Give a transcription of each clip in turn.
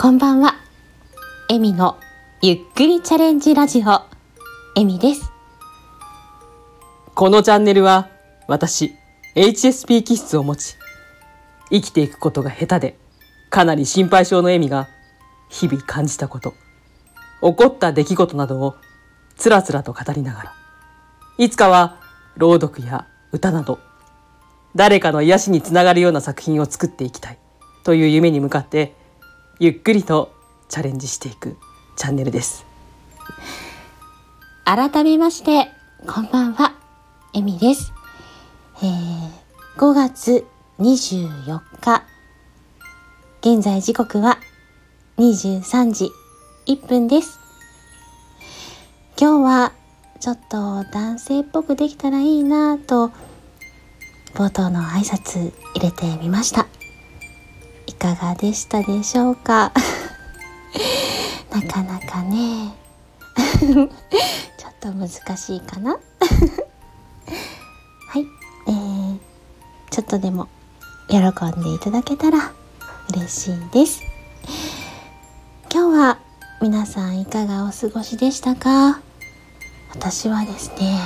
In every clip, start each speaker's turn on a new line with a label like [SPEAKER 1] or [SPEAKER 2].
[SPEAKER 1] こんばんは。エミのゆっくりチャレンジラジオ、エミです。
[SPEAKER 2] このチャンネルは私 HSP 気質を持ち生きていくことが下手でかなり心配性のエミが日々感じたこと起こった出来事などをつらつらと語りながらいつかは朗読や歌など誰かの癒しにつながるような作品を作っていきたいという夢に向かってゆっくりとチャレンジしていくチャンネルです。
[SPEAKER 1] 改めまして、こんばんは、エミです。えー、5月24日、現在時刻は23時1分です。今日はちょっと男性っぽくできたらいいなぁと、冒頭の挨拶入れてみました。かがでしたでしょうか？なかなかね。ちょっと難しいかな？はい、えー、ちょっとでも喜んでいただけたら嬉しいです。今日は皆さんいかがお過ごしでしたか？私はですね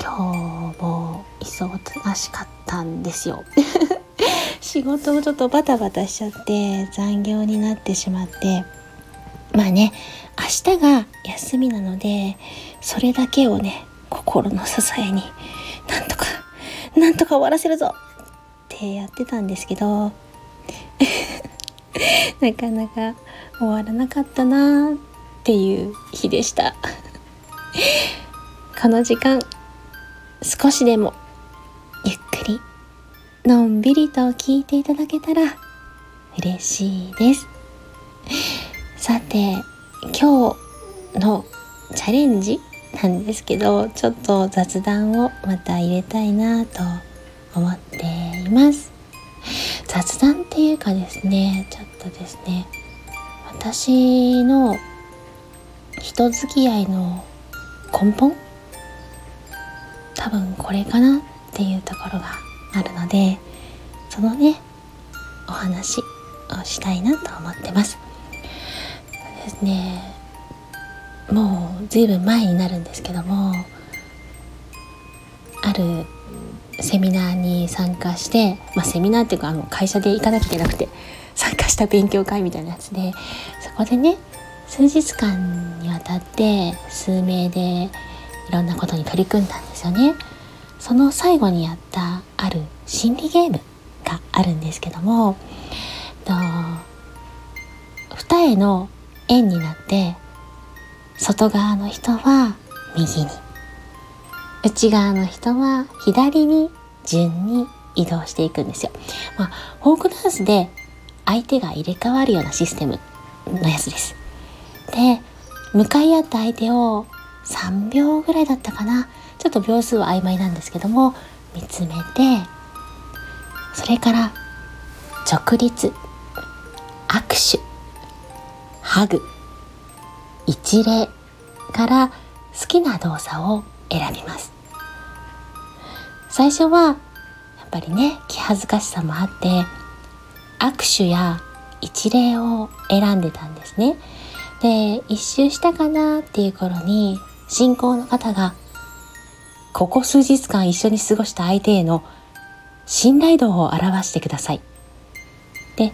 [SPEAKER 1] 今日も忙しかったんですよ。仕事をちょっとバタバタしちゃって残業になってしまって。まあね明日が休みなのでそれだけをね心の支えになんとかなんとか終わらせるぞってやってたんですけど なかなか終わらなかったなーっていう日でした。この時間少しでものんびりと聞いていただけたら嬉しいです。さて今日のチャレンジなんですけどちょっと雑談をまた入れたいなと思っています。雑談っていうかですねちょっとですね私の人付き合いの根本？多分これかなっていうところがあるのでそのねお話をしたいなと思ってますですねもうずいぶん前になるんですけどもあるセミナーに参加して、まあ、セミナーっていうかあの会社で行かなきゃいけなくて参加した勉強会みたいなやつでそこでね数日間にわたって数名でいろんなことに取り組んだんですよね。その最後にやったある心理ゲームがあるんですけどもと二重の円になって外側の人は右に内側の人は左に順に移動していくんですよ。まあ、フォークダンスで相手が入れ替わるようなシステムのやつです。で向かい合った相手を3秒ぐらいだったかなちょっと秒数は曖昧なんですけども見つめてそれから直立握手ハグ一礼から好きな動作を選びます。最初はやっぱりね気恥ずかしさもあって握手や一礼を選んでたんですね。で一周したかなっていう頃に信仰の方がここ数日間一緒に過ごした相手への信頼度を表してください。で、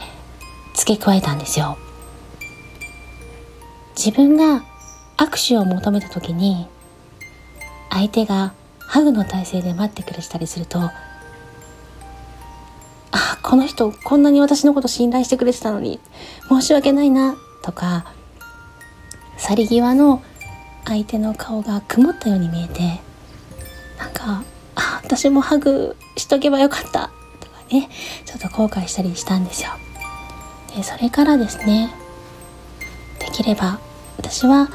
[SPEAKER 1] 付け加えたんですよ。自分が握手を求めた時に、相手がハグの体勢で待ってくれたりすると、あ、この人こんなに私のこと信頼してくれてたのに、申し訳ないな、とか、去り際の相手の顔が曇ったように見えて、なんかあ私もハグしとけばよかった。とかねちょっと後悔したりしたんですよ。でそれからですねできれば私は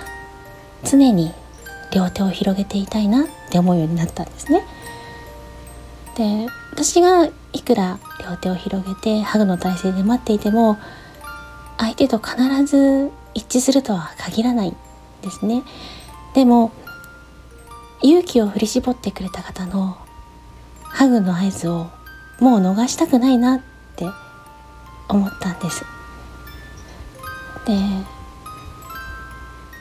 [SPEAKER 1] 常に両手を広げていたいなって思うようになったんですね。で私がいくら両手を広げてハグの体勢で待っていても相手と必ず一致するとは限らないんですね。でも勇気を振り絞ってくれた方のハグの合図をもう逃したくないなって思ったんですで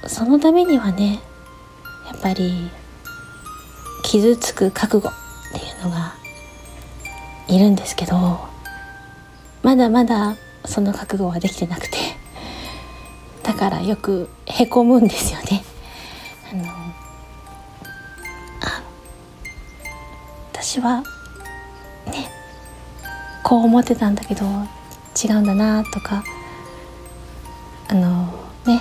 [SPEAKER 1] そのためにはねやっぱり傷つく覚悟っていうのがいるんですけどまだまだその覚悟はできてなくてだからよくへこむんですよね。あの私はねこう思ってたんだけど違うんだなとかあのね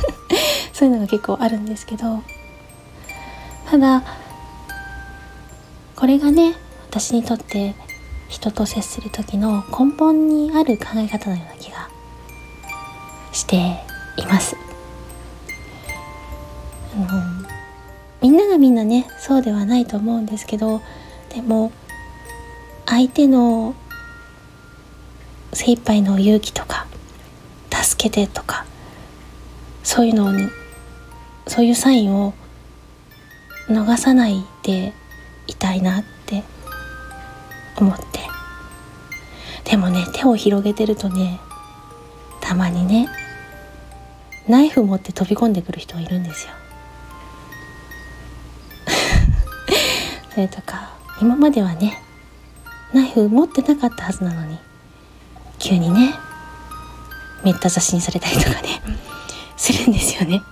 [SPEAKER 1] そういうのが結構あるんですけどただこれがね私にとって人と接する時の根本にある考え方のような気がしています。あのみんながみんなねそうではないと思うんですけどでも相手の精一杯の勇気とか助けてとかそういうのにそういうサインを逃さないでいたいなって思って。でもね手を広げてるとねたまにねナイフ持って飛び込んでくる人がいるんですよ。それとか今まではねナイフ持ってなかったはずなのに急にねめった刺しにされたりとかね するんですよね。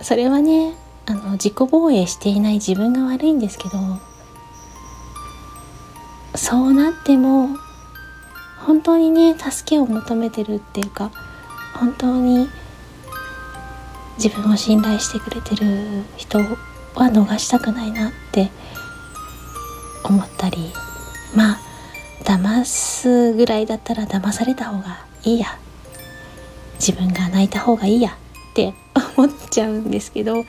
[SPEAKER 1] それはねあの自己防衛していない自分が悪いんですけどそうなっても本当にね助けを求めてるっていうか本当に自分を信頼してくれてる人は逃したくないなって思ったりまあ騙すぐらいだったら騙された方がいいや自分が泣いた方がいいやって思っちゃうんですけど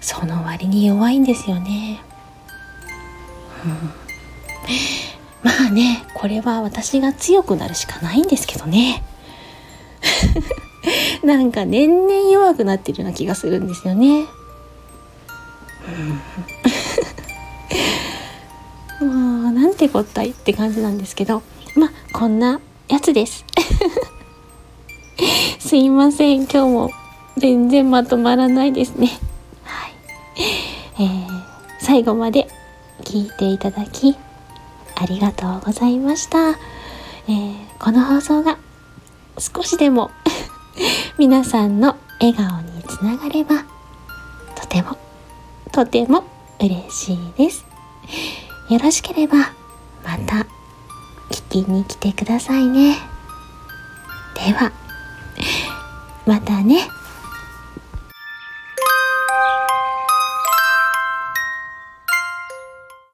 [SPEAKER 1] その割に弱いんですよね。うん、まあねこれは私が強くなるしかないんですけどね。なんか年々弱くなってるような気がするんですよね。もてこったいって感じなんですけどまあこんなやつです。すいません今日も全然まとまらないですね。はい。えー、最後まで聞いていただきありがとうございました。えー、この放送が少しでも皆さんの笑顔につながればとてもとても嬉しいです。よろしければまた聞きに来てくださいね。では、またね。